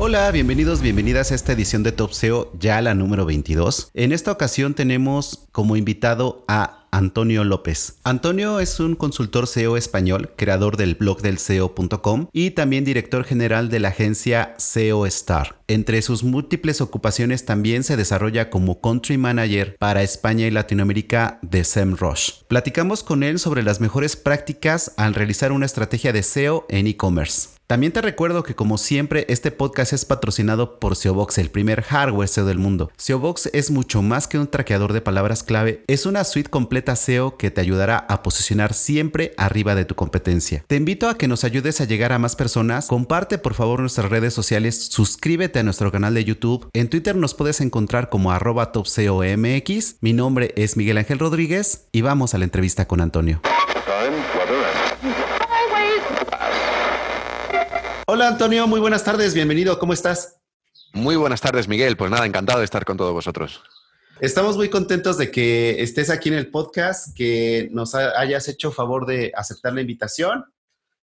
Hola, bienvenidos, bienvenidas a esta edición de Top SEO, ya la número 22. En esta ocasión tenemos como invitado a Antonio López. Antonio es un consultor SEO español, creador del blog del SEO.com y también director general de la agencia SEO Star. Entre sus múltiples ocupaciones también se desarrolla como country manager para España y Latinoamérica de SEMrush. Platicamos con él sobre las mejores prácticas al realizar una estrategia de SEO en e-commerce. También te recuerdo que como siempre este podcast es patrocinado por SEObox, el primer hardware SEO del mundo. SEObox es mucho más que un traqueador de palabras clave, es una suite completa SEO que te ayudará a posicionar siempre arriba de tu competencia. Te invito a que nos ayudes a llegar a más personas, comparte por favor nuestras redes sociales, suscríbete a nuestro canal de YouTube, en Twitter nos puedes encontrar como arroba topseomx, mi nombre es Miguel Ángel Rodríguez y vamos a la entrevista con Antonio. Hola Antonio, muy buenas tardes, bienvenido, ¿cómo estás? Muy buenas tardes Miguel, pues nada, encantado de estar con todos vosotros. Estamos muy contentos de que estés aquí en el podcast, que nos hayas hecho favor de aceptar la invitación.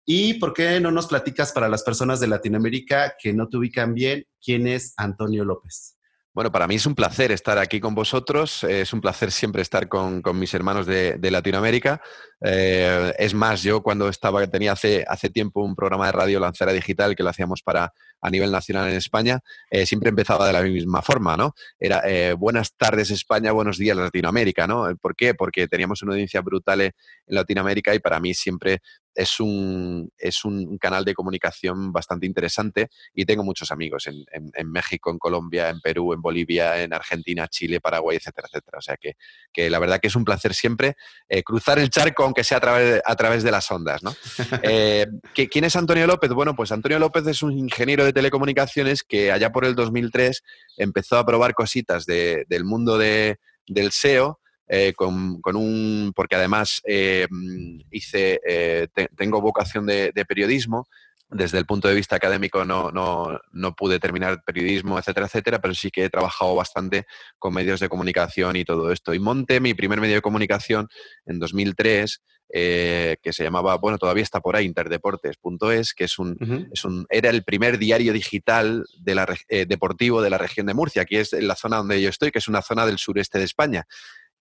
¿Y por qué no nos platicas para las personas de Latinoamérica que no te ubican bien quién es Antonio López? Bueno, para mí es un placer estar aquí con vosotros, es un placer siempre estar con, mis hermanos de, Latinoamérica. Eh, es más, yo cuando estaba, tenía hace, hace tiempo un programa de radio Lancera Digital que lo hacíamos para a nivel nacional en España, eh, siempre empezaba de la misma forma, ¿no? Era eh, buenas tardes España, buenos días Latinoamérica, ¿no? ¿Por qué? Porque teníamos una audiencia brutal en Latinoamérica y para mí siempre es un, es un canal de comunicación bastante interesante y tengo muchos amigos en, México, en Colombia, en Perú, en Bolivia, en Argentina, Chile, Paraguay, etcétera, etcétera. O sea que, que la verdad que es un placer siempre eh, cruzar el charco, aunque sea a través de, a través de las ondas. ¿no? Eh, ¿Quién es Antonio López? Bueno, pues Antonio López es un ingeniero de telecomunicaciones que allá por el 2003 empezó a probar cositas del mundo de, del SEO eh, con, un, porque además eh, hice, eh, tengo vocación de, periodismo, desde el punto de vista académico no, no, no, pude terminar periodismo, etcétera, etcétera, pero sí que he trabajado bastante con medios de comunicación y todo esto. Y monté mi primer medio de comunicación en 2003, que se llamaba, bueno, todavía está por ahí, interdeportes.es, que es un, es un, era el primer diario digital de la, deportivo de la región de Murcia, aquí es la zona donde yo estoy, que es una zona del sureste de España.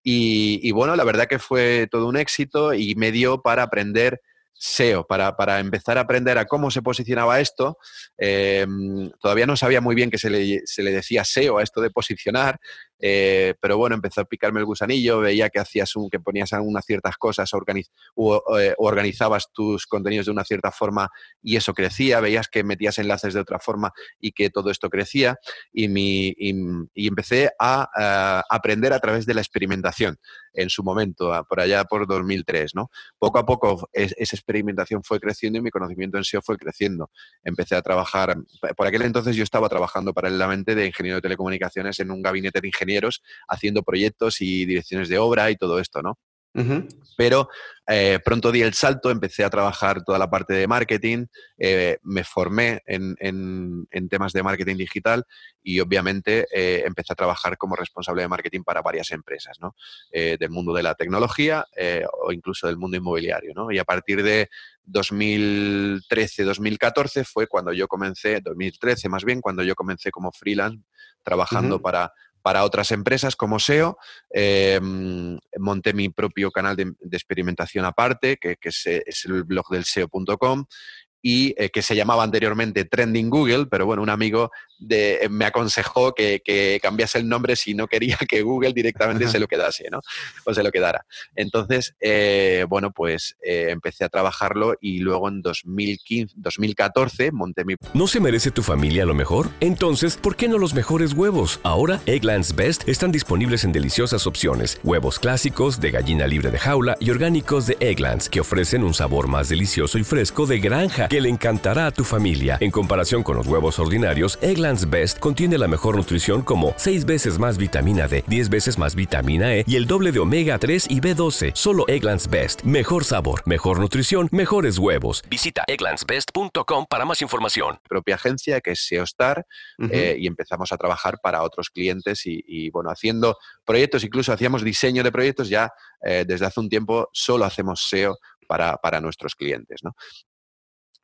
Y, bueno, la verdad que fue todo un éxito y me dio para aprender SEO, para, para empezar a aprender a cómo se posicionaba esto. Em, todavía no sabía muy bien que se le, se le decía SEO a esto de posicionar, eh, pero bueno, empezó a picarme el gusanillo, veía que hacías un, que ponías unas ciertas cosas o, eh, organizabas tus contenidos de una cierta forma y eso crecía, veías que metías enlaces de otra forma y que todo esto crecía y, mi, y, empecé a, a, aprender a través de la experimentación en su momento, por allá por 2003, ¿no? Poco a poco esa experimentación fue creciendo y mi conocimiento en SEO fue creciendo. Empecé a trabajar, por aquel entonces yo estaba trabajando paralelamente de ingeniero de telecomunicaciones en un gabinete de ingeniería haciendo proyectos y direcciones de obra y todo esto, ¿no? Pero eh, pronto di el salto, empecé a trabajar toda la parte de marketing, eh, me formé en, temas de marketing digital y obviamente eh, empecé a trabajar como responsable de marketing para varias empresas, ¿no? del mundo de la tecnología o incluso del mundo inmobiliario. ¿no? Y a partir de 2013-2014 fue cuando yo comencé, 2013 más bien, cuando yo comencé como freelance trabajando para para otras empresas como SEO. Em, monté mi propio canal de, experimentación aparte, que, es, el blog del SEO.com. y eh, que se llamaba anteriormente Trending Google, pero bueno, un amigo de, me aconsejó que, cambiase el nombre si no quería que Google directamente se lo quedase, ¿no? O se lo quedara. Entonces, bueno, pues empecé a trabajarlo y luego en 2015, 2014 monté mi... ¿No se merece tu familia lo mejor? Entonces, ¿por qué no los mejores huevos? Ahora, Egglands Best están disponibles en deliciosas opciones. Huevos clásicos, de gallina libre de jaula y orgánicos de Egglands, que ofrecen un sabor más delicioso y fresco de granja que le encantará a tu familia. En comparación con los huevos ordinarios, Egglands Best contiene la mejor nutrición como 6 veces más vitamina D, 10 veces más vitamina E y el doble de omega 3 y B12. Solo Egglands Best. Mejor sabor, mejor nutrición, mejores huevos. Visita egglandsbest.com para más información. Propia agencia que es SEOstar eh, y empezamos a trabajar para otros clientes y, bueno, haciendo proyectos, incluso hacíamos diseño de proyectos ya eh, desde hace un tiempo solo hacemos SEO para, para nuestros clientes. ¿no?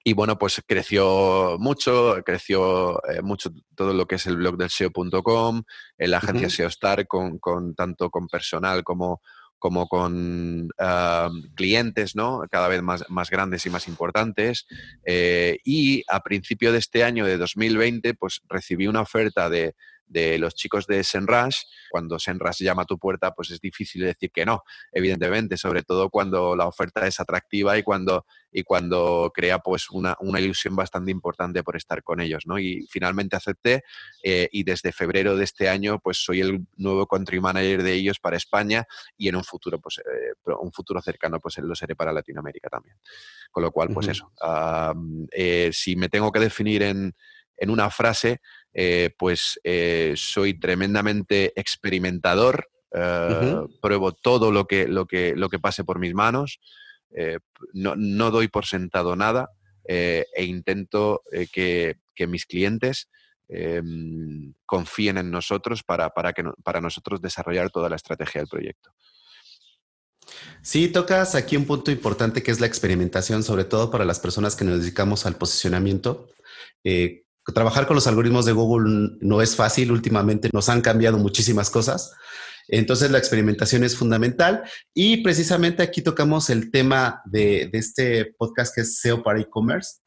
Y bueno, pues creció mucho, creció eh, mucho todo lo que es el blog del SEO.com, la agencia SEOstar, con, con, tanto con personal como, como con ah, clientes, ¿no? Cada vez más, más grandes y más importantes. Eh, y a principio de este año, de 2020, pues recibí una oferta de, de los chicos de Senrush, cuando Senrush llama a tu puerta, pues es difícil decir que no, evidentemente, sobre todo cuando la oferta es atractiva y cuando, y cuando crea pues una, ilusión bastante importante por estar con ellos, ¿no? Y finalmente acepté eh, y desde febrero de este año pues soy el nuevo country manager de ellos para España y en un futuro, pues eh, un futuro cercano pues lo seré para Latinoamérica también. Con lo cual, pues eso, eh, si me tengo que definir en, en una frase, eh, pues eh, soy tremendamente experimentador, eh, pruebo todo lo que, lo, que, lo que pase por mis manos, no, doy por sentado nada e intento que, mis clientes confíen en nosotros para, para, que, para nosotros desarrollar toda la estrategia del proyecto. Sí, tocas aquí un punto importante que es la experimentación, sobre todo para las personas que nos dedicamos al posicionamiento trabajar con los algoritmos de Google no es fácil. Últimamente nos han cambiado muchísimas cosas. Entonces la experimentación es fundamental y precisamente aquí tocamos el tema de, este podcast que es SEO para e-commerce.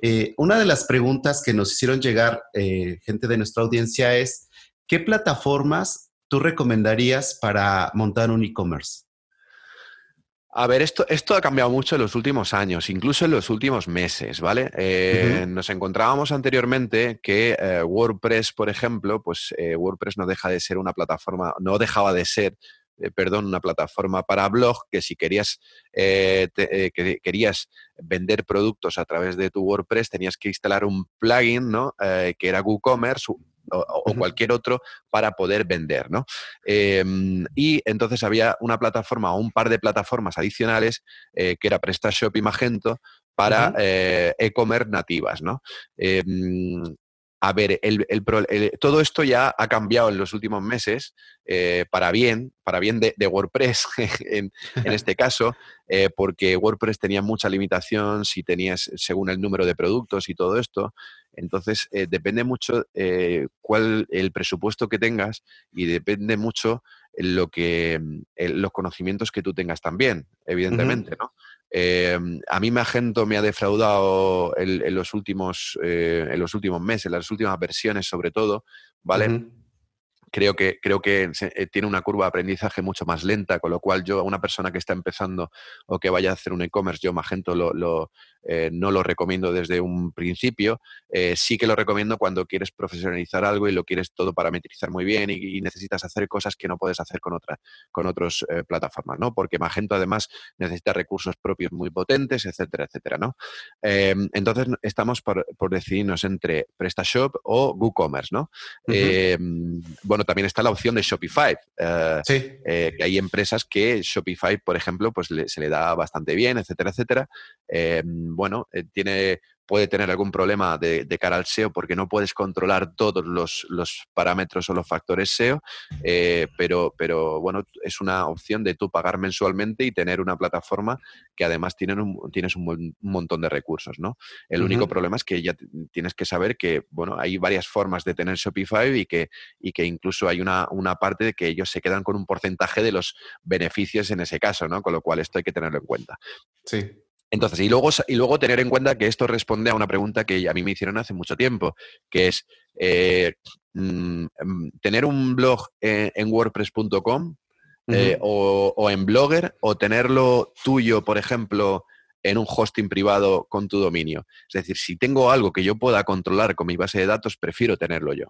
Eh, una de las preguntas que nos hicieron llegar eh, gente de nuestra audiencia es, ¿qué plataformas tú recomendarías para montar un e-commerce? A ver, esto, esto ha cambiado mucho en los últimos años, incluso en los últimos meses, ¿vale? Eh, nos encontrábamos anteriormente que eh, WordPress, por ejemplo, pues eh, WordPress no deja de ser una plataforma, no dejaba de ser, perdón, una plataforma para blog que si querías, que querías vender productos a través de tu WordPress tenías que instalar un plugin, ¿no? que era WooCommerce, o, cualquier otro para poder vender, ¿no? Em, y entonces había una plataforma o un par de plataformas adicionales eh, que era PrestaShop y Magento para eh, e-commerce nativas, ¿no? Em, a ver, el, todo esto ya ha cambiado en los últimos meses eh, para bien, para bien de, WordPress en, este caso, porque WordPress tenía mucha limitación si tenías según el número de productos y todo esto. Entonces, eh, depende mucho eh, cuál el presupuesto que tengas y depende mucho lo que, mm, los conocimientos que tú tengas también, evidentemente, ¿no? Eh, a mí Magento me ha defraudado en, los últimos, en los últimos meses, en las últimas versiones sobre todo, ¿vale? Creo que, creo que eh, tiene una curva de aprendizaje mucho más lenta, con lo cual yo a una persona que está empezando o que vaya a hacer un e-commerce, yo Magento lo, eh, no lo recomiendo desde un principio. Eh, sí que lo recomiendo cuando quieres profesionalizar algo y lo quieres todo parametrizar muy bien y, necesitas hacer cosas que no puedes hacer con, otra, con otras plataformas, ¿no? Porque Magento además necesita recursos propios muy potentes, etcétera, etcétera, ¿no? Entonces estamos por, decidirnos entre PrestaShop o WooCommerce, ¿no? Bueno, también está la opción de Shopify. Eh, eh, que hay empresas que Shopify, por ejemplo, pues se le da bastante bien, etcétera, etcétera. Eh, bueno, tiene puede tener algún problema de, cara al SEO porque no puedes controlar todos los, parámetros o los factores SEO, eh, pero, pero bueno, es una opción de tú pagar mensualmente y tener una plataforma que además tienen un, tienes un, montón de recursos, ¿no? El único problema es que ya tienes que saber que, bueno, hay varias formas de tener Shopify y que, y que incluso hay una, una parte de que ellos se quedan con un porcentaje de los beneficios en ese caso, ¿no? Con lo cual esto hay que tenerlo en cuenta. Sí. Entonces, y luego, y luego tener en cuenta que esto responde a una pregunta que a mí me hicieron hace mucho tiempo, que es eh, mm, em, tener un blog en, wordpress.com eh, o, en Blogger o tenerlo tuyo, por ejemplo, en un hosting privado con tu dominio. Es decir, si tengo algo que yo pueda controlar con mi base de datos, prefiero tenerlo yo.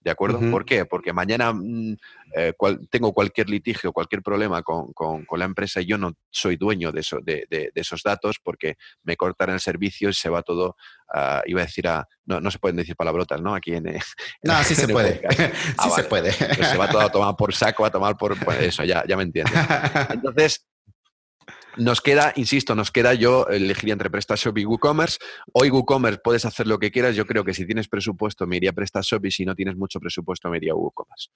¿De acuerdo? ¿Por qué? Porque mañana mm, eh, tengo cualquier litigio, cualquier problema con, la empresa y yo no soy dueño de, eso, de, esos datos porque me cortan el servicio y se va todo, iba a decir a, no, no se pueden decir palabrotas, ¿no? Aquí en... no, sí se puede. Ah, sí se puede. Pues se va todo a tomar por saco, a tomar por... Pues eso, ya, ya me entiendes. Entonces, nos queda, insisto, nos queda yo elegiría entre PrestaShop y WooCommerce. Hoy WooCommerce puedes hacer lo que quieras. Yo creo que si tienes presupuesto me iría PrestaShop y si no tienes mucho presupuesto me iría WooCommerce.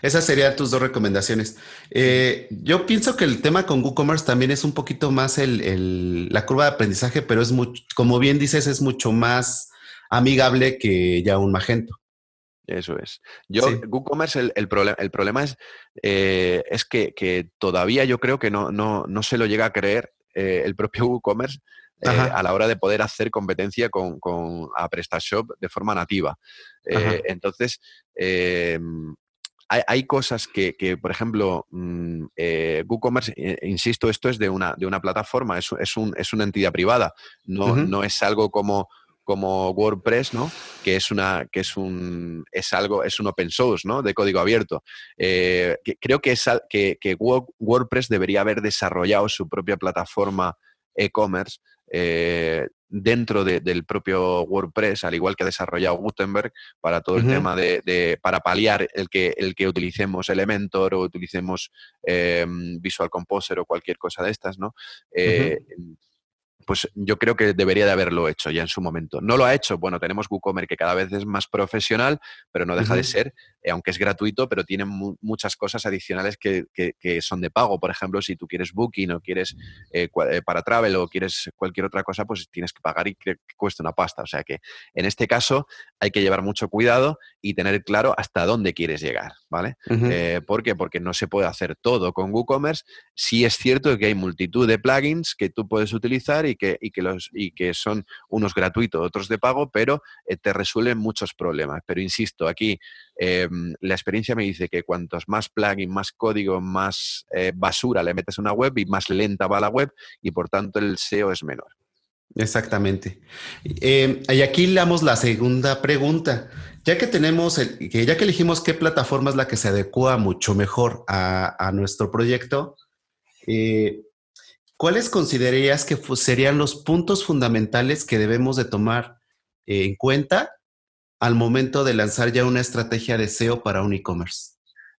Esas serían tus dos recomendaciones. Eh, yo pienso que el tema con WooCommerce también es un poquito más la curva de aprendizaje, pero es mucho, como bien dices, es mucho más amigable que ya un Magento. Eso es. Yo, WooCommerce, el, el, el problema es, eh, es que, todavía yo creo que no, no, no se lo llega a creer eh, el propio WooCommerce eh, a la hora de poder hacer competencia con, con a PrestaShop de forma nativa. entonces, em, hay, cosas que, por ejemplo, mm, WooCommerce, insisto, esto es de una, de una plataforma, es, es, un, es una entidad privada, no, no es algo como como WordPress, ¿no? Que es una, que es un, es algo, es un open source, ¿no? De código abierto. Eh, creo que, es, que, que, WordPress debería haber desarrollado su propia plataforma e-commerce eh, dentro del propio WordPress, al igual que ha desarrollado Gutenberg para todo el tema de, para paliar el que, el que utilicemos Elementor o utilicemos eh, Visual Composer o cualquier cosa de estas, ¿no? Pues yo creo que debería de haberlo hecho ya en su momento. No lo ha hecho, bueno, tenemos WooCommerce que cada vez es más profesional, pero no deja de ser, eh, aunque es gratuito, pero tiene muchas cosas adicionales que, son de pago. Por ejemplo, si tú quieres Booking o quieres eh, eh, para Travel o quieres cualquier otra cosa, pues tienes que pagar y que, cuesta una pasta. O sea que en este caso hay que llevar mucho cuidado y tener claro hasta dónde quieres llegar, ¿vale? ¿Por qué? Porque no se puede hacer todo con WooCommerce. Sí es cierto que hay multitud de plugins que tú puedes utilizar y y que, los, y que son unos gratuitos, otros de pago, pero te resuelven muchos problemas. Pero insisto, aquí em, la experiencia me dice que cuantos más plugin, más código, más eh, basura le metes a una web y más lenta va la web y por tanto el SEO es menor. Exactamente. Em, y aquí damos la segunda pregunta. Ya que tenemos, ya que elegimos qué plataforma es la que se adecua mucho mejor a, nuestro proyecto, eh, ¿cuáles considerarías que serían los puntos fundamentales que debemos de tomar en cuenta al momento de lanzar ya una estrategia de SEO para un e-commerce?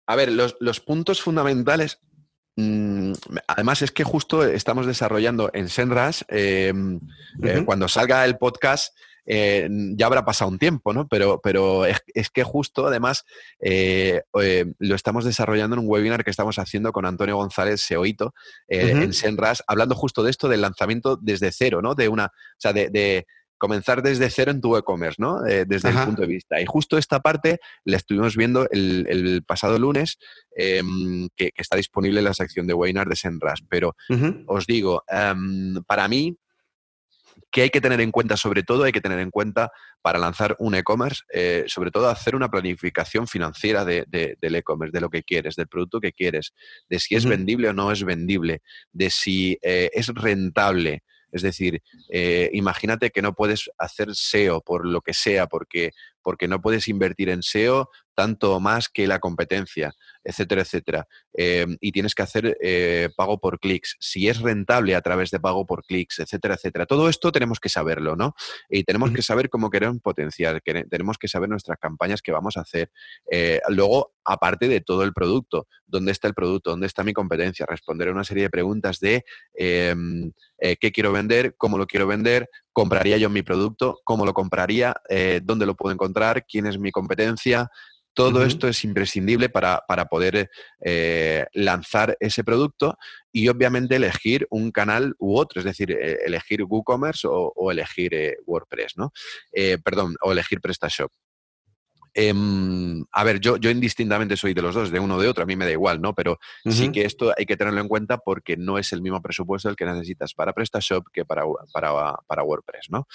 A ver, los, puntos fundamentales, mm, además es que justo estamos desarrollando en Senras, em, eh, cuando salga el podcast, eh, ya habrá pasado un tiempo, ¿no? Pero, pero es, que justo, además, eh, eh, lo estamos desarrollando en un webinar que estamos haciendo con Antonio González Seoito en Senras, hablando justo de esto del lanzamiento desde cero, ¿no? De una, o sea, de, comenzar desde cero en tu e-commerce, ¿no? desde el punto de vista. Y justo esta parte la estuvimos viendo el, pasado lunes, em, que, está disponible en la sección de webinar de Senras. Pero os digo, em, para mí, ¿Qué hay que tener en cuenta? Sobre todo hay que tener en cuenta para lanzar un e-commerce, eh, sobre todo hacer una planificación financiera de, del e-commerce, de lo que quieres, del producto que quieres, de si es vendible o no es vendible, de si eh, es rentable. Es decir, eh, imagínate que no puedes hacer SEO por lo que sea, porque, porque no puedes invertir en SEO tanto más que la competencia, etcétera, etcétera. Em, y tienes que hacer eh, pago por clics. Si es rentable a través de pago por clics, etcétera, etcétera. Todo esto tenemos que saberlo, ¿no? Y tenemos que saber cómo queremos potenciar, tenemos que saber nuestras campañas que vamos a hacer. Eh, luego, aparte de todo el producto, ¿dónde está el producto? ¿Dónde está mi competencia? Responder a una serie de preguntas de em, eh, qué quiero vender, cómo lo quiero vender, compraría yo mi producto, cómo lo compraría, dónde lo puedo encontrar, quién es mi competencia, todo esto es imprescindible para, poder eh, lanzar ese producto y obviamente elegir un canal u otro, es decir, eh, elegir WooCommerce o, o elegir eh, WordPress, ¿no? perdón, o elegir PrestaShop. Em, a ver, yo, yo indistintamente soy de los dos, de uno o de otro, a mí me da igual, ¿no? Pero sí que esto hay que tenerlo en cuenta porque no es el mismo presupuesto el que necesitas para PrestaShop que para, para, para WordPress, ¿no?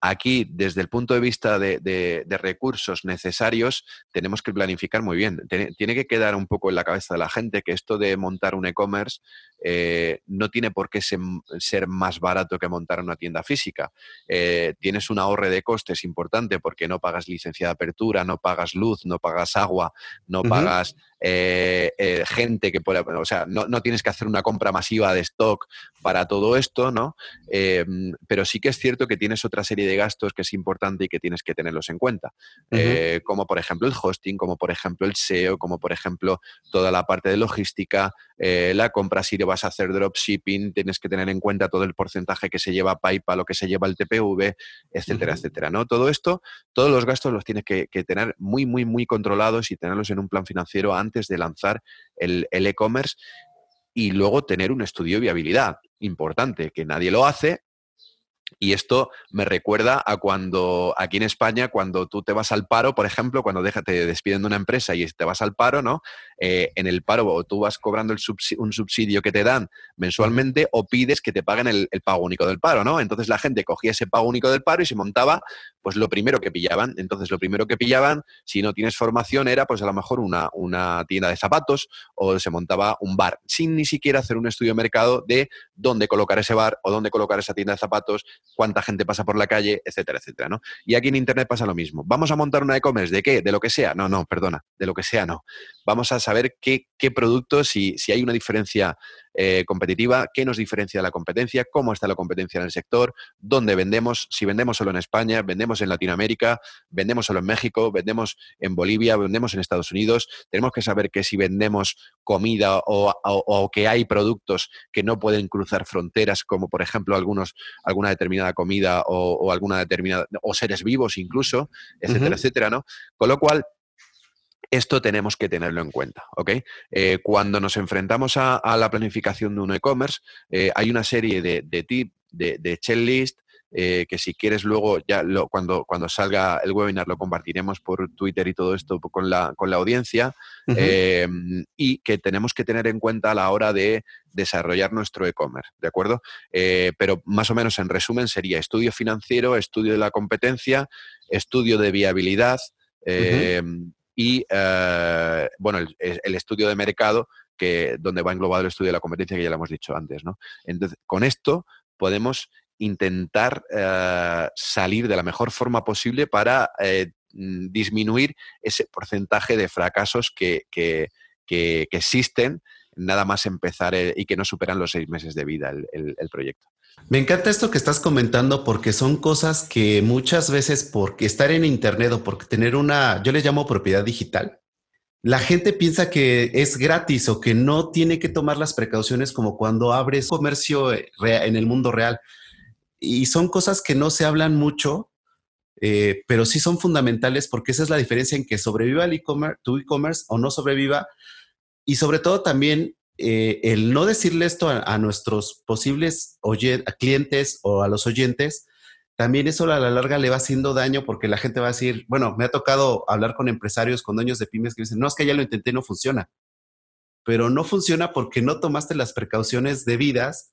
Aquí, desde el punto de vista de, recursos necesarios, tenemos que planificar muy bien. Tiene, que quedar un poco en la cabeza de la gente que esto de montar un e-commerce eh, no tiene por qué ser, más barato que montar una tienda física. Eh, tienes un ahorro de costes importante porque no pagas licencia de apertura, no pagas luz, no pagas agua, no pagas eh, eh, gente que puede, o sea, no, tienes que hacer una compra masiva de stock para todo esto, ¿no? Eh, pero sí que es cierto que tienes otra serie de gastos que es importante y que tienes que tenerlos en cuenta, como por ejemplo el hosting, como por ejemplo el SEO, como por ejemplo toda la parte de logística, la compra si le vas a hacer dropshipping, tienes que tener en cuenta todo el porcentaje que se lleva PayPal o que se lleva el TPV, etcétera, etcétera, ¿no? Todo esto, todos los gastos los tienes que, que tener muy, muy, muy controlados y tenerlos en un plan financiero antes antes de lanzar el e-commerce y luego tener un estudio de viabilidad importante, que nadie lo hace y esto me recuerda a cuando aquí en España, cuando tú te vas al paro, por ejemplo, cuando te despiden de una empresa y te vas al paro, ¿no? Eh, en el paro o tú vas cobrando el un subsidio que te dan mensualmente o pides que te paguen el, pago único del paro, ¿no? Entonces la gente cogía ese pago único del paro y se montaba, pues lo primero que pillaban. Entonces lo primero que pillaban, si no tienes formación, era pues a lo mejor una, una tienda de zapatos o se montaba un bar, sin ni siquiera hacer un estudio de mercado de dónde colocar ese bar o dónde colocar esa tienda de zapatos cuánta gente pasa por la calle, etcétera, etcétera, ¿no? Y aquí en Internet pasa lo mismo. ¿Vamos a montar una e-commerce de qué? ¿De lo que sea? No, no, perdona, de lo que sea no. Vamos a saber qué, qué productos, si, si hay una diferencia eh, competitiva, qué nos diferencia de la competencia, cómo está la competencia en el sector, dónde vendemos, si vendemos solo en España, vendemos en Latinoamérica, vendemos solo en México, vendemos en Bolivia, vendemos en Estados Unidos. Tenemos que saber que si vendemos comida o, que hay productos que no pueden cruzar fronteras, como por ejemplo algunos, alguna determinada comida o, alguna determinada, o seres vivos incluso, etcétera, etcétera, ¿no? Con lo cual, esto tenemos que tenerlo en cuenta, ¿ok? Eh, cuando nos enfrentamos a, la planificación de un e-commerce, eh, hay una serie de, tips, de, de checklist, eh, que si quieres luego, ya lo, cuando, cuando salga el webinar, lo compartiremos por Twitter y todo esto con la, con la audiencia, em, y que tenemos que tener en cuenta a la hora de desarrollar nuestro e-commerce, ¿de acuerdo? pero más o menos en resumen sería estudio financiero, estudio de la competencia, estudio de viabilidad, y eh, bueno, el, estudio de mercado, que, donde va englobado el estudio de la competencia, que ya lo hemos dicho antes. ¿no? Entonces, con esto podemos intentar eh, salir de la mejor forma posible para eh, disminuir ese porcentaje de fracasos que, que, que, existen nada más empezar y que no superan los seis meses de vida el proyecto. Me encanta esto que estás comentando porque son cosas que muchas veces por estar en Internet o por tener una, yo le llamo propiedad digital, la gente piensa que es gratis o que no tiene que tomar las precauciones como cuando abres comercio eh, en el mundo real. Y son cosas que no se hablan mucho, eh, pero sí son fundamentales porque esa es la diferencia en que sobreviva el e-commerce, tu e-commerce o no sobreviva. Y sobre todo también eh, el no decirle esto a, nuestros posibles clientes o a los oyentes, también eso a la larga le va haciendo daño porque la gente va a decir, bueno, me ha tocado hablar con empresarios, con dueños de pymes que dicen, no, es que ya lo intenté, no funciona. Pero no funciona porque no tomaste las precauciones debidas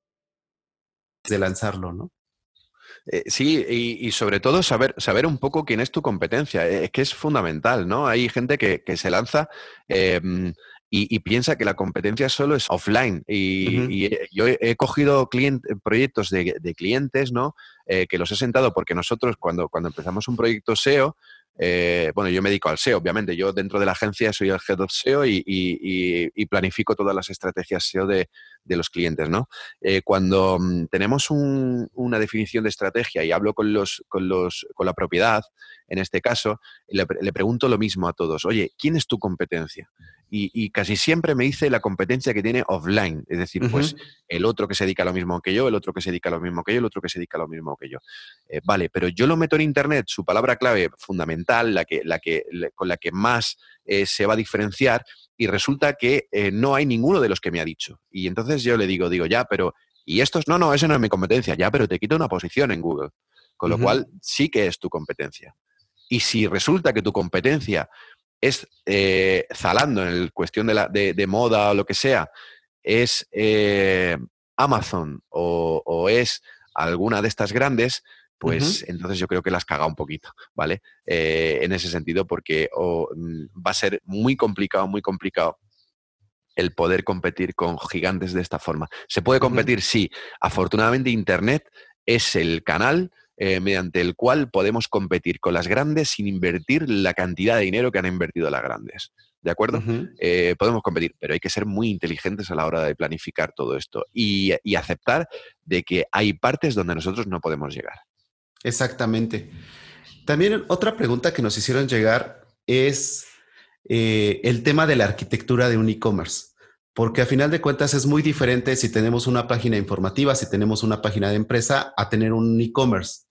de lanzarlo, ¿no? Eh, sí, y, sobre todo saber, saber un poco quién es tu competencia. Eh, es que es fundamental, ¿no? Hay gente que, se lanza em, y, piensa que la competencia solo es offline. Y, yo he, cogido proyectos de, clientes, ¿no? Eh, que los he sentado porque nosotros cuando, cuando empezamos un proyecto SEO, eh, bueno, yo me dedico al SEO, obviamente. Yo dentro de la agencia soy el Head of SEO y, planifico todas las estrategias SEO de, los clientes, ¿no? Eh, cuando mm, tenemos una definición de estrategia y hablo con, los, con, los, con la propiedad, en este caso, le, pregunto lo mismo a todos. Oye, ¿quién es tu competencia? Y, casi siempre me dice la competencia que tiene offline, es decir, pues el otro que se dedica a lo mismo que yo, el otro que se dedica a lo mismo que yo, el otro que se dedica a lo mismo que yo. Eh, vale, pero yo lo meto en Internet, su palabra clave fundamental, la que, la que, con la que más eh, se va a diferenciar, y resulta que eh, no hay ninguno de los que me ha dicho. Y entonces yo le digo, digo, ya, pero, ¿y estos? No, no, esa no es mi competencia, ya, pero te quito una posición en Google. Con lo cual sí que es tu competencia. Y si resulta que tu competencia es eh, Zalando, en cuestión de, la, de, moda o lo que sea, es eh, Amazon o, es alguna de estas grandes, pues entonces yo creo que las caga un poquito, ¿vale? Eh, en ese sentido, porque mm, va a ser muy complicado, muy complicado el poder competir con gigantes de esta forma. ¿Se puede competir? Sí. Afortunadamente Internet es el canal eh, mediante el cual podemos competir con las grandes sin invertir la cantidad de dinero que han invertido las grandes. ¿De acuerdo? Eh, podemos competir, pero hay que ser muy inteligentes a la hora de planificar todo esto y, aceptar de que hay partes donde nosotros no podemos llegar. Exactamente. También otra pregunta que nos hicieron llegar es eh, el tema de la arquitectura de un e-commerce. Porque a final de cuentas es muy diferente si tenemos una página informativa, si tenemos una página de empresa, a tener un e-commerce.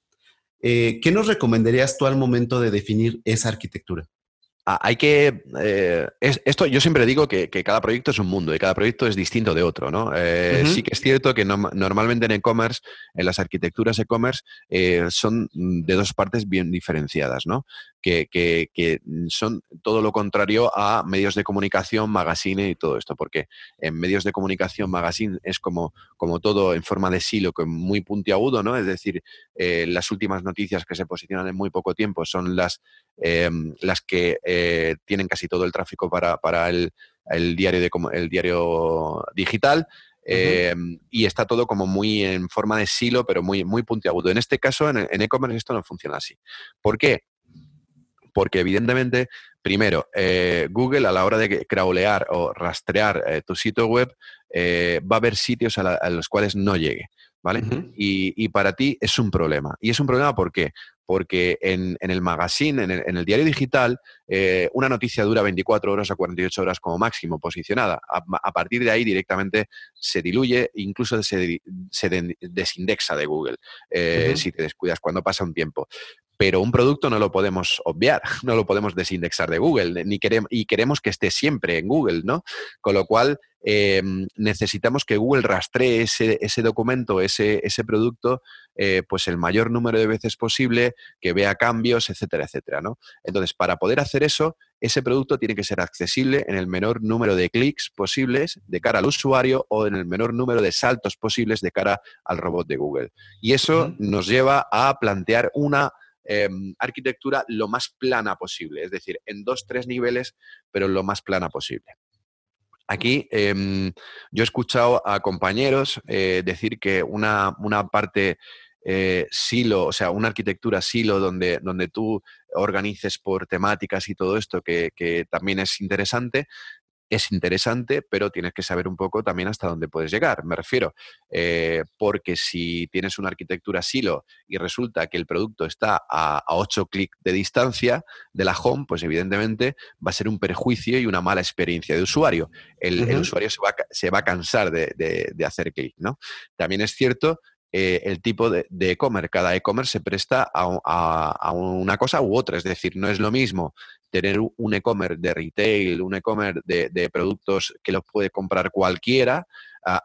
Eh, ¿Qué nos recomendarías tú al momento de definir esa arquitectura? Ah, hay que. Eh, esto yo siempre digo que, cada proyecto es un mundo y cada proyecto es distinto de otro, ¿no? Eh, sí que es cierto que normalmente en e-commerce, en las arquitecturas e-commerce, son de dos partes bien diferenciadas, ¿no? que, son todo lo contrario a medios de comunicación, magazine y todo esto, porque en medios de comunicación, magazine es como, como todo en forma de silo, muy puntiagudo, ¿no? Es decir, eh, las últimas noticias que se posicionan en muy poco tiempo son las, las que eh, tienen casi todo el tráfico para, el, diario de, el diario digital. Em, y está todo como muy en forma de silo, pero muy, muy puntiagudo. En este caso, en e-commerce, esto no funciona así. ¿Por qué? porque evidentemente, primero, eh, Google a la hora de crawlear o rastrear eh, tu sitio web, eh, va a haber sitios a, los cuales no llegue, ¿vale? y, para ti es un problema. ¿Y es un problema por qué? Porque en, el magazine, en el, diario digital, una noticia dura 24 horas a 48 horas como máximo posicionada. A, partir de ahí directamente se diluye, incluso se, desindexa de Google si te descuidas cuando pasa un tiempo pero un producto no lo podemos obviar, no lo podemos desindexar de Google, ni queremos, y queremos que esté siempre en Google, ¿no? Con lo cual, em, necesitamos que Google rastree ese, documento, ese, ese producto, eh, pues el mayor número de veces posible, que vea cambios, etcétera, etcétera, ¿no? Entonces, para poder hacer eso, ese producto tiene que ser accesible en el menor número de clics posibles de cara al usuario o en el menor número de saltos posibles de cara al robot de Google. Y eso nos lleva a plantear una Em, arquitectura lo más plana posible, es decir, en dos, tres niveles, pero lo más plana posible. Aquí em, yo he escuchado a compañeros eh, decir que una, parte eh, silo, o sea, una arquitectura silo donde, donde tú organices por temáticas y todo esto, que también es interesante, es interesante, pero tienes que saber un poco también hasta dónde puedes llegar. Me refiero, eh, porque si tienes una arquitectura silo y resulta que el producto está a, 8 clics de distancia de la home, pues evidentemente va a ser un perjuicio y una mala experiencia de usuario. El, usuario se va, a cansar de, hacer clic, ¿no? También es cierto eh, el tipo de e-commerce. Cada e-commerce se presta a, una cosa u otra. Es decir, no es lo mismo tener un e-commerce de retail, un e-commerce de, productos que los puede comprar cualquiera,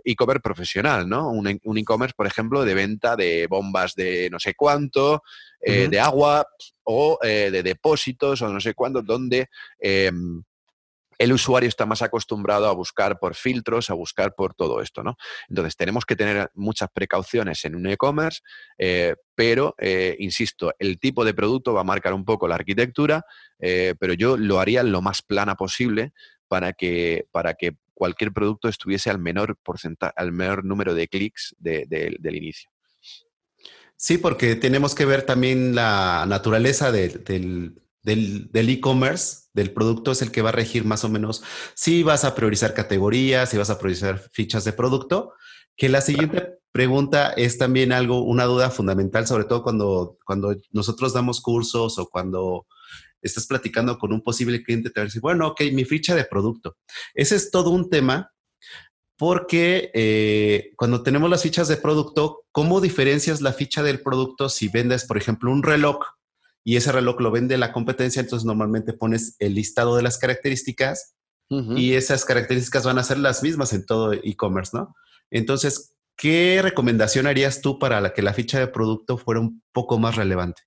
e-commerce profesional, ¿no? Un, e-commerce, por ejemplo, de venta de bombas de no sé cuánto, eh, de agua o eh, de depósitos o no sé cuánto, donde em, el usuario está más acostumbrado a buscar por filtros, a buscar por todo esto, ¿no? Entonces, tenemos que tener muchas precauciones en un e-commerce, eh, pero, eh, insisto, el tipo de producto va a marcar un poco la arquitectura, eh, pero yo lo haría lo más plana posible para que, para que cualquier producto estuviese al menor, porcentaje, al menor número de clics del inicio. Sí, porque tenemos que ver también la naturaleza del del e-commerce, del producto, es el que va a regir más o menos si vas a priorizar categorías, si vas a priorizar fichas de producto. Que la siguiente pregunta es también algo, una duda fundamental, sobre todo cuando, cuando nosotros damos cursos o cuando estás platicando con un posible cliente, te va a decir, bueno, ok, mi ficha de producto. Ese es todo un tema porque eh, cuando tenemos las fichas de producto, ¿cómo diferencias la ficha del producto si vendes, por ejemplo, un reloj y ese reloj lo vende la competencia? Entonces normalmente pones el listado de las características y esas características van a ser las mismas en todo e-commerce, ¿no? Entonces, ¿qué recomendación harías tú para que la ficha de producto fuera un poco más relevante?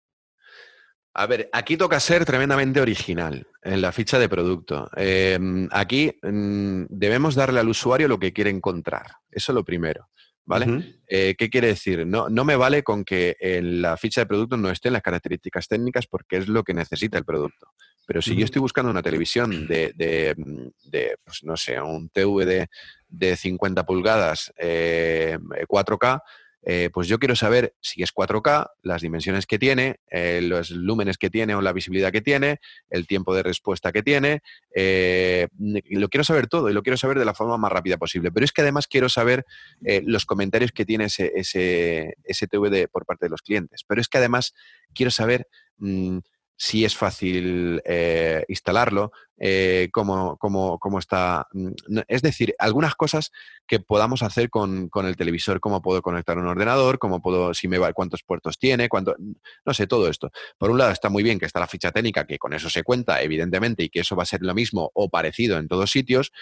A ver, aquí toca ser tremendamente original en la ficha de producto. Em, aquí mm, debemos darle al usuario lo que quiere encontrar. Eso es lo primero. ¿Vale? Eh, ¿Qué quiere decir? No, no me vale con que en la ficha de producto no estén las características técnicas porque es lo que necesita el producto. Pero si yo estoy buscando una televisión de, de, pues no sé, un TV de, de 50 pulgadas 4K, eh, pues yo quiero saber si es 4K, las dimensiones que tiene, eh, los lúmenes que tiene o la visibilidad que tiene, el tiempo de respuesta que tiene. Eh, lo quiero saber todo y lo quiero saber de la forma más rápida posible. Pero es que además quiero saber los comentarios que tiene ese, ese, TV por parte de los clientes. Pero es que además quiero saber... Mm, si es fácil eh, instalarlo, eh, cómo, está. Mm, es decir, algunas cosas que podamos hacer con, el televisor, cómo puedo conectar un ordenador, cómo puedo, si me va, cuántos puertos tiene, cuánto, no sé, todo esto. Por un lado está muy bien que está la ficha técnica, que con eso se cuenta, evidentemente, y que eso va a ser lo mismo o parecido en todos sitios.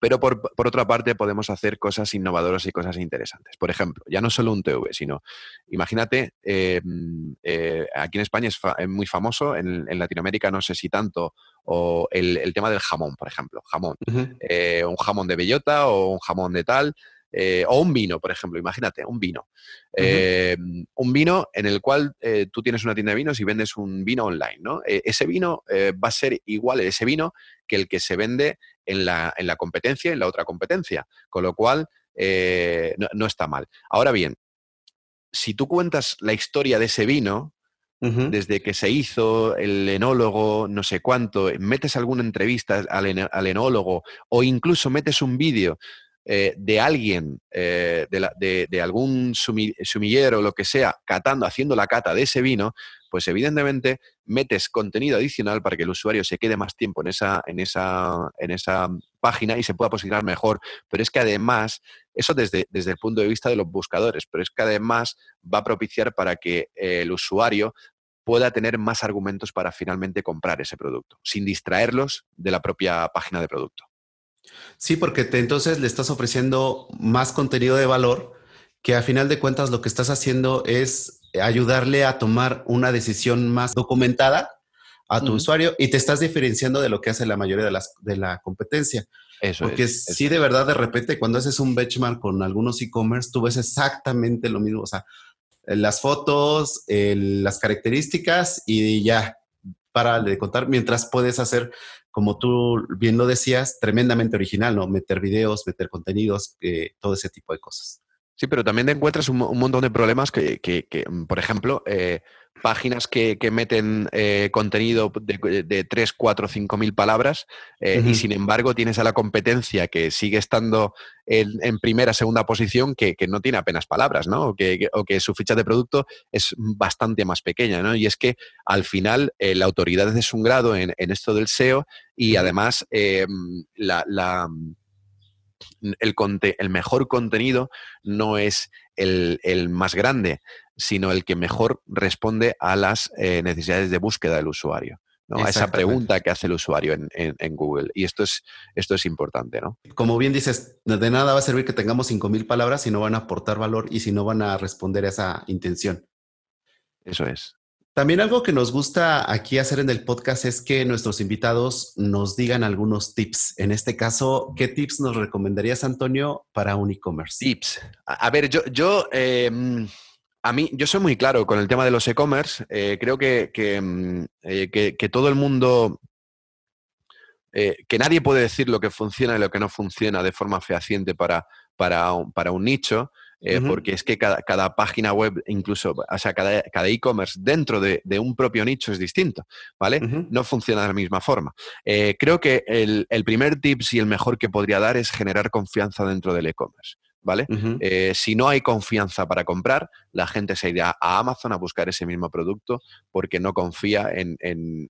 Pero por, otra parte podemos hacer cosas innovadoras y cosas interesantes. Por ejemplo, ya no solo un TV, sino imagínate, em, eh, aquí en España es, muy famoso, en, Latinoamérica no sé si tanto, o el, tema del jamón, por ejemplo, jamón. Eh, un jamón de bellota o un jamón de tal. Eh, o un vino, por ejemplo, imagínate, un vino. Un vino en el cual tú tienes una tienda de vinos y vendes un vino online, ¿no? ese vino va a ser igual, ese vino, que el que se vende en la, en la competencia, en la otra competencia, con lo cual eh, no, está mal. Ahora bien, si tú cuentas la historia de ese vino, desde que se hizo el enólogo, no sé cuánto, metes alguna entrevista al, enólogo o incluso metes un vídeo eh, de alguien, eh, de, algún sumillero lo que sea, catando, haciendo la cata de ese vino, pues evidentemente metes contenido adicional para que el usuario se quede más tiempo en esa, en esa, en esa página y se pueda posicionar mejor. Pero es que además, eso desde, desde el punto de vista de los buscadores, pero es que además va a propiciar para que el usuario pueda tener más argumentos para finalmente comprar ese producto, sin distraerlos de la propia página de producto. Sí, porque entonces le estás ofreciendo más contenido de valor que a final de cuentas lo que estás haciendo es ayudarle a tomar una decisión más documentada a tu usuario y te estás diferenciando de lo que hace la mayoría de, las, de la competencia. Eso Porque sí, de verdad, de repente, cuando haces un benchmark con algunos e-commerce, tú ves exactamente lo mismo. O sea, las fotos, las características y ya, para de contar, mientras puedes hacer, como tú bien lo decías, tremendamente original, ¿no? Meter videos, meter contenidos, eh, todo ese tipo de cosas. Sí, pero también te encuentras un, montón de problemas que, mm, por ejemplo, eh, páginas que, meten eh, contenido de, de, 3, 4, 5 mil palabras eh, y sin embargo tienes a la competencia que sigue estando en, primera, segunda posición que, no tiene apenas palabras, ¿no? O que, su ficha de producto es bastante más pequeña, ¿no? Y es que al final la autoridad es un grado en, esto del SEO y además la el, el mejor contenido no es el, más grande, sino el que mejor responde a las eh, necesidades de búsqueda del usuario. ¿no? a esa pregunta que hace el usuario en, Google. Y esto es, esto es importante, ¿no? Como bien dices, de nada va a servir que tengamos 5.000 palabras si no van a aportar valor y si no van a responder a esa intención. Eso es. También algo que nos gusta aquí hacer en el podcast es que nuestros invitados nos digan algunos tips. En este caso, ¿qué tips nos recomendarías, Antonio, para un e-commerce? Tips. A, ver, yo, yo em, a mí, yo soy muy claro con el tema de los e-commerce. Eh, creo em, eh, que, que, todo el mundo, eh, que nadie puede decir lo que funciona y lo que no funciona de forma fehaciente para, para, para un nicho. Eh, porque es que cada, página web, incluso, o sea, cada e-commerce dentro de, un propio nicho es distinto, ¿vale? No funciona de la misma forma. Eh, creo que el, el primer tips y el mejor que podría dar es generar confianza dentro del e-commerce. ¿vale? Eh, si no hay confianza para comprar, la gente se irá a Amazon a buscar ese mismo producto porque no confía en,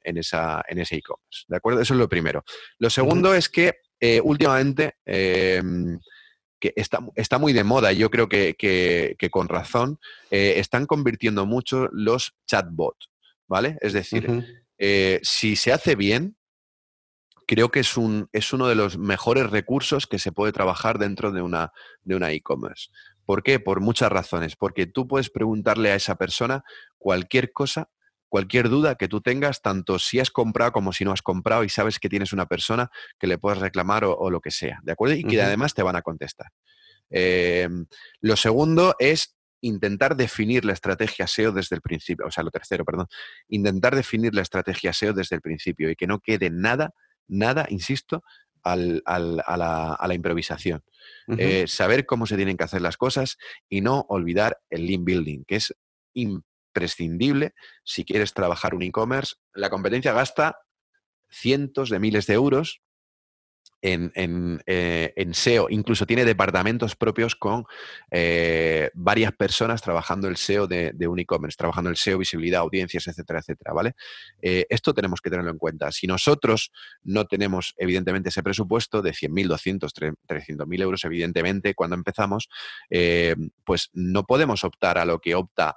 esa, en ese e-commerce, ¿de acuerdo? Eso es lo primero. Lo segundo es que eh, últimamente... Em, que está, está, muy de moda, y yo creo que, con razón, eh, están convirtiendo mucho los chatbots, ¿vale? Es decir, si se hace bien, creo que es, un, es uno de los mejores recursos que se puede trabajar dentro de una de una e-commerce. ¿Por qué? Por muchas razones. Porque tú puedes preguntarle a esa persona cualquier cosa, cualquier duda que tú tengas, tanto si has comprado como si no has comprado y sabes que tienes una persona que le puedes reclamar o, lo que sea, ¿de acuerdo? Y que además te van a contestar. Em, lo segundo es intentar definir la estrategia SEO desde el principio, o sea, lo tercero, perdón, intentar definir la estrategia SEO desde el principio y que no quede nada nada, insisto, a, la, improvisación. Eh, saber cómo se tienen que hacer las cosas y no olvidar el link building, que es imprescindible si quieres trabajar un e-commerce. La competencia gasta cientos de miles de euros en, eh, en, SEO, incluso tiene departamentos propios con eh, varias personas trabajando el SEO de, un e-commerce, trabajando el SEO, visibilidad, audiencias, etcétera, etcétera, ¿vale? Eh, esto tenemos que tenerlo en cuenta. Si nosotros no tenemos, evidentemente, ese presupuesto de 100.000, 200, 300.000 euros, evidentemente, cuando empezamos, pues no podemos optar a lo que opta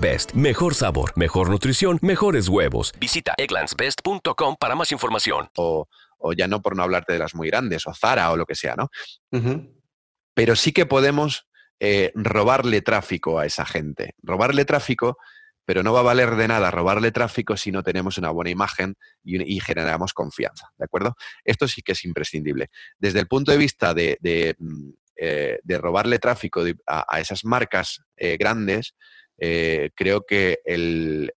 Best. Mejor sabor, mejor nutrición, mejores huevos. Visita egglandsbest.com para más información. O, ya no por no hablarte de las muy grandes, o Zara o lo que sea, ¿no? Pero sí que podemos eh, robarle tráfico a esa gente. Robarle tráfico, pero no va a valer de nada robarle tráfico si no tenemos una buena imagen y, generamos confianza, ¿de acuerdo? Esto sí que es imprescindible. Desde el punto de vista de, mm, eh, robarle tráfico a, esas marcas eh, grandes, eh, creo que el,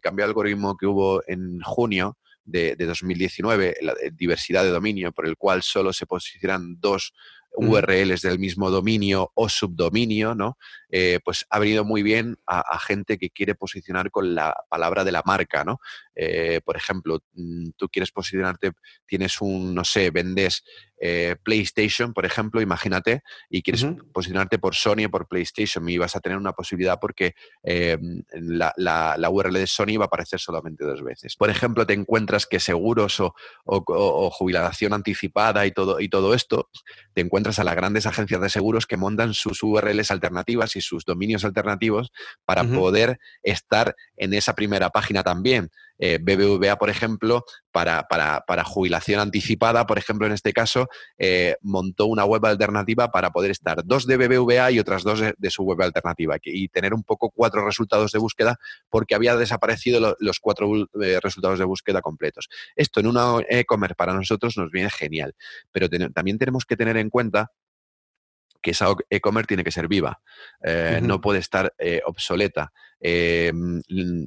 cambio de algoritmo que hubo en junio de, de 2019, la diversidad de dominio, por el cual solo se posicionan dos URLs del mismo dominio o subdominio, ¿no? Eh, pues ha venido muy bien a, gente que quiere posicionar con la palabra de la marca, ¿no? Eh, por ejemplo, mm, tú quieres posicionarte, tienes un, no sé, vendes eh, PlayStation, por ejemplo, imagínate, y quieres posicionarte por Sony o por PlayStation y vas a tener una posibilidad porque la, URL de Sony va a aparecer solamente dos veces. Por ejemplo, te encuentras que seguros o, o jubilación anticipada y todo, y todo esto, te encuentras a las grandes agencias de seguros que montan sus URLs alternativas y sus dominios alternativos para poder estar en esa primera página también. Eh, BBVA, por ejemplo, para, para, jubilación anticipada, por ejemplo, en este caso, eh, montó una web alternativa para poder estar dos de BBVA y otras dos de, su web alternativa y tener un poco cuatro resultados de búsqueda porque había desaparecido los cuatro eh, resultados de búsqueda completos. Esto en una e-commerce para nosotros nos viene genial, pero también tenemos que tener en cuenta que esa e-commerce tiene que ser viva, eh, no puede estar eh, obsoleta. Eh,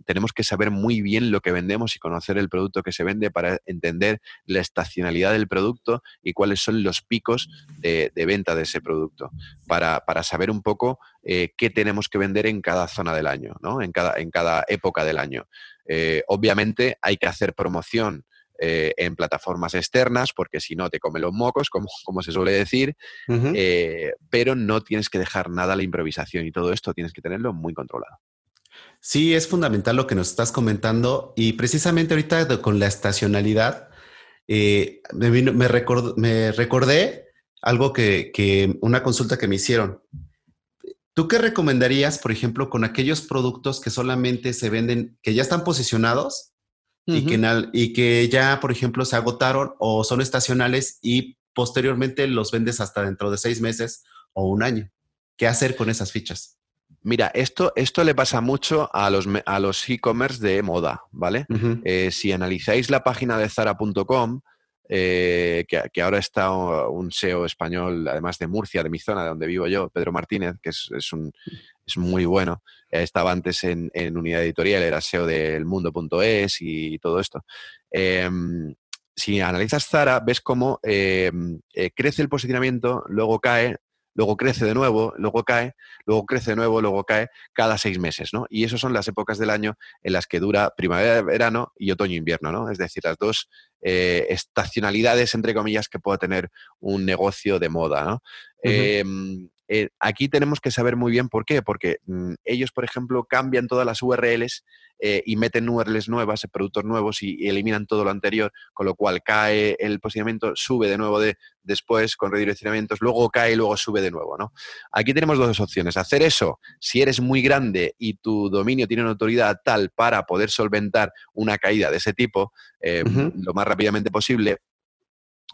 tenemos que saber muy bien lo que vendemos y conocer el producto que se vende para entender la estacionalidad del producto y cuáles son los picos de, venta de ese producto, para, saber un poco qué tenemos que vender en cada zona del año, ¿no? en, cada, en cada época del año. obviamente hay que hacer promoción eh, en plataformas externas, porque si no te come los mocos, como, como se suele decir, eh, pero no tienes que dejar nada a la improvisación y todo esto tienes que tenerlo muy controlado. Sí, es fundamental lo que nos estás comentando y precisamente ahorita con la estacionalidad, eh, me, me, recordé algo que, que, una consulta que me hicieron. ¿Tú qué recomendarías, por ejemplo, con aquellos productos que solamente se venden, que ya están posicionados, y, que y que ya, por ejemplo, se agotaron o son estacionales y posteriormente los vendes hasta dentro de seis meses o un año. qué hacer con esas fichas. Mira, esto, esto le pasa mucho a los, a los e-commerce de moda, ¿vale? Eh, si analizáis la página de Zara.com, eh, que, ahora está un SEO español, además de Murcia, de mi zona, de donde vivo yo, Pedro Martínez, que es, un, es muy bueno. estaba antes en, unidad editorial, era SEO del mundo.es y todo esto. Em, si analizas Zara, ves cómo em, eh, crece el posicionamiento, luego cae, luego crece de nuevo, luego cae, luego crece de nuevo, luego cae cada seis meses, ¿no? Y esas son las épocas del año en las que dura primavera, verano y otoño-invierno, ¿no? Es decir, las dos eh, estacionalidades, entre comillas, que pueda tener un negocio de moda, ¿no? Eh, aquí tenemos que saber muy bien por qué, porque mm, ellos, por ejemplo, cambian todas las URLs eh, y meten URLs nuevas, productos nuevos y, eliminan todo lo anterior, con lo cual cae el posicionamiento, sube de nuevo de, después con redireccionamientos, luego cae y luego sube de nuevo. ¿no? Aquí tenemos dos opciones. Hacer eso si eres muy grande y tu dominio tiene una autoridad tal para poder solventar una caída de ese tipo eh, lo más rápidamente posible.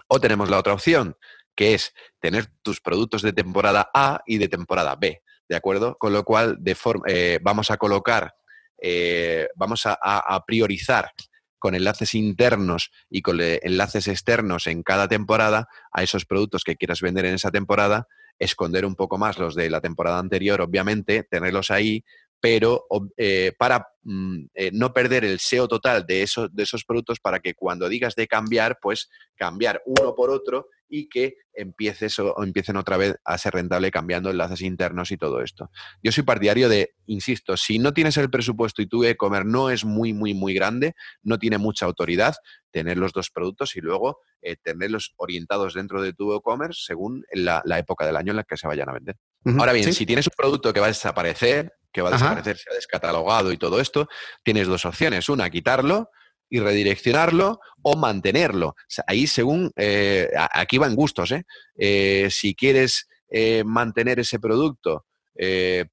O tenemos la otra opción, que es tener tus productos de temporada A y de temporada B, ¿de acuerdo? Con lo cual, de eh, vamos a colocar, eh, vamos a, priorizar con enlaces internos y con enlaces externos en cada temporada a esos productos que quieras vender en esa temporada, esconder un poco más los de la temporada anterior, obviamente, tenerlos ahí, pero eh, para mm, no perder el SEO total de esos, de esos productos, para que cuando digas de cambiar, pues cambiar uno por otro y que empieces o, empiecen otra vez a ser rentable cambiando enlaces internos y todo esto. Yo soy partidario de, insisto, si no tienes el presupuesto y tu e-commerce no es muy, muy, muy grande, no tiene mucha autoridad, tener los dos productos y luego eh, tenerlos orientados dentro de tu e-commerce según la, época del año en la que se vayan a vender. Ahora bien, si tienes un producto que va a desaparecer, que va a desaparecer, se ha descatalogado y todo esto, tienes dos opciones. Una, quitarlo y redireccionarlo o mantenerlo. ahí según, eh, aquí van gustos, ¿eh? eh si quieres eh, mantener ese producto,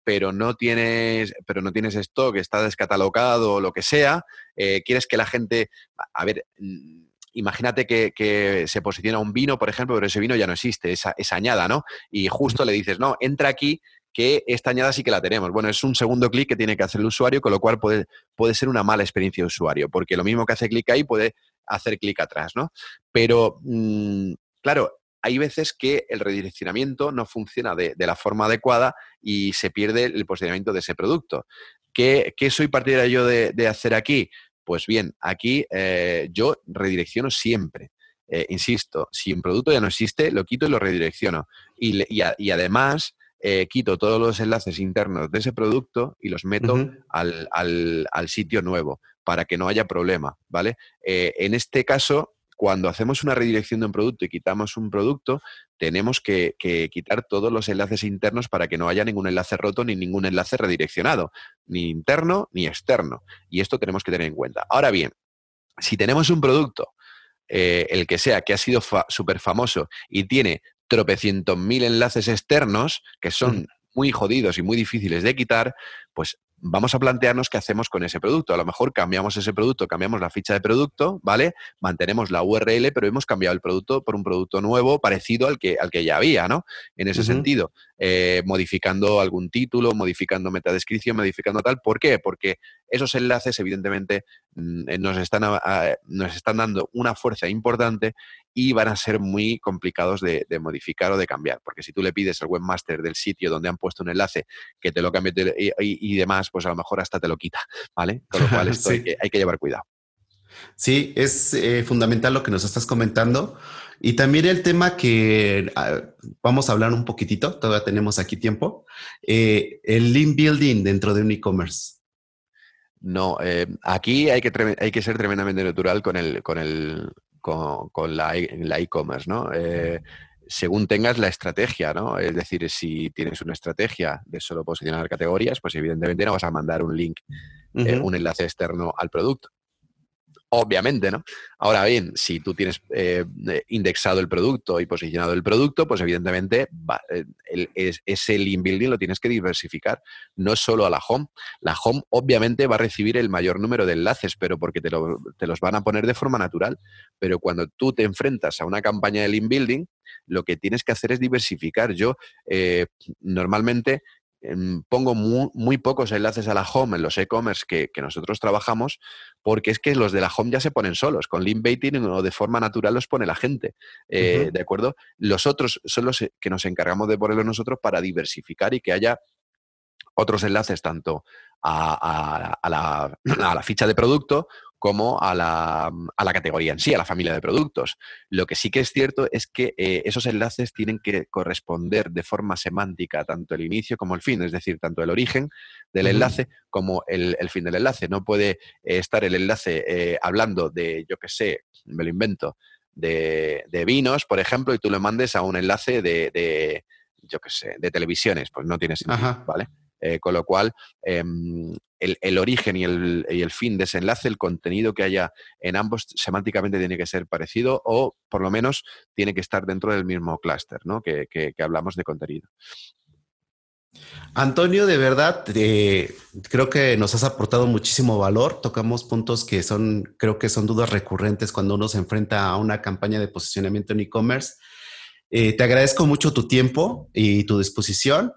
pero, no tienes, pero no tienes stock, está descatalogado o lo que sea, quieres que la gente, a ver, mm, imagínate que, se posiciona un vino, por ejemplo, pero ese vino ya no existe, esa, esa añada, ¿no? Y justo le dices, no, entra aquí que esta añada sí que la tenemos. Bueno, es un segundo clic que tiene que hacer el usuario, con lo cual puede, puede ser una mala experiencia de usuario, porque lo mismo que hace clic ahí puede hacer clic atrás, ¿no? Pero, mm, claro, hay veces que el redireccionamiento no funciona de, la forma adecuada y se pierde el posicionamiento de ese producto. ¿Qué, soy partidario yo de, hacer aquí? Pues bien, aquí eh, yo redirecciono siempre. Eh, insisto, si un producto ya no existe, lo quito y lo redirecciono. Y además, eh, quito todos los enlaces internos de ese producto y los meto al, sitio nuevo para que no haya problema, ¿vale? Eh, en este caso, cuando hacemos una redirección de un producto y quitamos un producto, tenemos que, quitar todos los enlaces internos para que no haya ningún enlace roto ni ningún enlace redireccionado, ni interno ni externo. Y esto tenemos que tener en cuenta. Ahora bien, si tenemos un producto, eh, el que sea, que ha sido súper famoso y tiene tropecientos mil enlaces externos que son muy jodidos y muy difíciles de quitar, pues vamos a plantearnos qué hacemos con ese producto. A lo mejor cambiamos ese producto, cambiamos la ficha de producto, ¿vale? Mantenemos la URL, pero hemos cambiado el producto por un producto nuevo parecido al que, al que ya había, ¿no? En ese sentido, eh, modificando algún título, modificando metadescripción, modificando tal. ¿Por qué? Porque esos enlaces, evidentemente, mm, eh, nos están, nos están dando una fuerza importante y van a ser muy complicados de, modificar o de cambiar. Porque si tú le pides al webmaster del sitio donde han puesto un enlace que te lo cambie y, demás, pues a lo mejor hasta te lo quita, ¿vale? Con lo cual esto hay, que, llevar cuidado. Sí, es eh, fundamental lo que nos estás comentando. Y también el tema que ah, vamos a hablar un poquitito, todavía tenemos aquí tiempo, eh, el link building dentro de un e-commerce. No, eh, aquí hay que, hay que ser tremendamente natural con el, con el, con, la e-commerce, ¿no? Eh, según tengas la estrategia, ¿no? Es decir, si tienes una estrategia de solo posicionar categorías, pues evidentemente no vas a mandar un link, un enlace externo al producto. Obviamente, ¿no? Ahora bien, si tú tienes eh, indexado el producto y posicionado el producto, pues evidentemente el, ese link building lo tienes que diversificar, no solo a la home. La home obviamente va a recibir el mayor número de enlaces, pero porque te, te los van a poner de forma natural. Pero cuando tú te enfrentas a una campaña de link building, lo que tienes que hacer es diversificar. Yo normalmente Em, pongo muy, pocos enlaces a la home en los e-commerce que, nosotros trabajamos, porque es que los de la home ya se ponen solos. Con link baiting o de forma natural los pone la gente. Eh, ¿De acuerdo? Los otros son los que nos encargamos de ponerlos nosotros para diversificar y que haya otros enlaces tanto a, la, ficha de producto como a la, a la, categoría en sí, a la familia de productos. Lo que sí que es cierto es que eh, esos enlaces tienen que corresponder de forma semántica tanto el inicio como el fin, es decir, tanto el origen del enlace como el, fin del enlace. No puede eh, estar el enlace eh, hablando de, yo qué sé, me lo invento, de, vinos, por ejemplo, y tú le mandes a un enlace de, yo qué sé, de televisiones, pues no tiene sentido, ¿vale? Eh, con lo cual, em, el, origen y el, fin de ese enlace, el contenido que haya en ambos, semánticamente tiene que ser parecido o por lo menos tiene que estar dentro del mismo clúster ¿no? que, hablamos de contenido. Antonio, de verdad, eh, creo que nos has aportado muchísimo valor. Tocamos puntos que son, creo que son dudas recurrentes cuando uno se enfrenta a una campaña de posicionamiento en e-commerce. Eh, te agradezco mucho tu tiempo y tu disposición.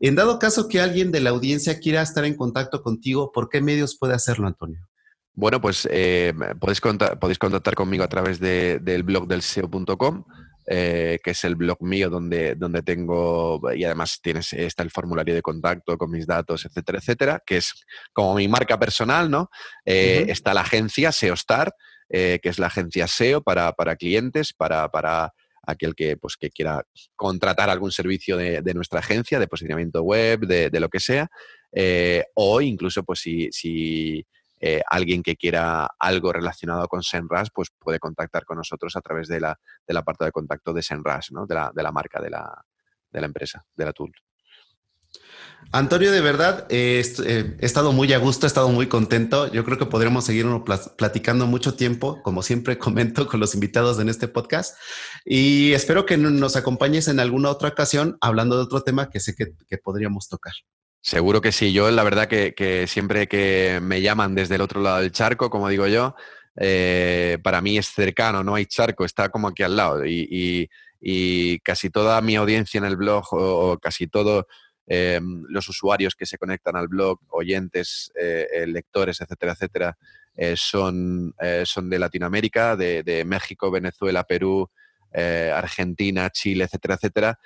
En dado caso que alguien de la audiencia quiera estar en contacto contigo, ¿por qué medios puede hacerlo, Antonio? Bueno, pues eh, podéis, podéis, contactar conmigo a través del blog del SEO.com, eh, que es el blog mío donde, donde tengo, y además tienes, está el formulario de contacto con mis datos, etcétera, etcétera, que es como mi marca personal, ¿no? Eh, está la agencia SEOstar, que es la agencia SEO para, para clientes, para, para aquel que, pues, que quiera contratar algún servicio de, nuestra agencia, de posicionamiento web, de, lo que sea, eh, o incluso pues si, si eh, alguien que quiera algo relacionado con Senras, pues puede contactar con nosotros a través de la, del apartado de contacto de Senras, ¿no? de, la, de la marca de la, de la empresa, de la tool. Antonio, de verdad, eh, eh, he estado muy a gusto, he estado muy contento. Yo creo que podremos seguir platicando mucho tiempo, como siempre comento con los invitados en este podcast. Y espero que nos acompañes en alguna otra ocasión hablando de otro tema que sé que, podríamos tocar. Seguro que sí. Yo, la verdad, que, siempre que me llaman desde el otro lado del charco, como digo yo, eh, para mí es cercano, no hay charco, está como aquí al lado. Y, casi toda mi audiencia en el blog o casi todo eh, los usuarios que se conectan al blog, oyentes, eh, eh, lectores, etcétera, etcétera, son, son de Latinoamérica, de, México, Venezuela, Perú, Argentina, Chile, etcétera, etcétera.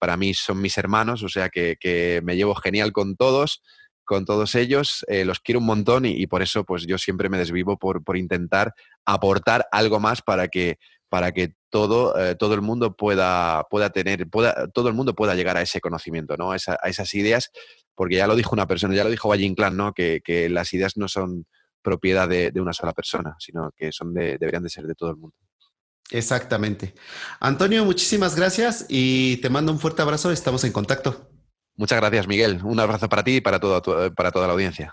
para mí son mis hermanos, o sea que, me llevo genial con todos con todos ellos, los quiero un montón y, por eso pues yo siempre me desvivo por, por intentar aportar algo más para que para que todo, eh, todo el mundo pueda, pueda tener, pueda, todo el mundo pueda llegar a ese conocimiento, ¿no? A, esas ideas, porque ya lo dijo una persona, ya lo dijo Valle Inclán, ¿no? Que, las ideas no son propiedad de, una sola persona, sino que son deberían de ser de todo el mundo. Exactamente. Antonio, muchísimas gracias y te mando un fuerte abrazo. Estamos en contacto. Muchas gracias, Miguel. Un abrazo para ti y para, para toda la audiencia.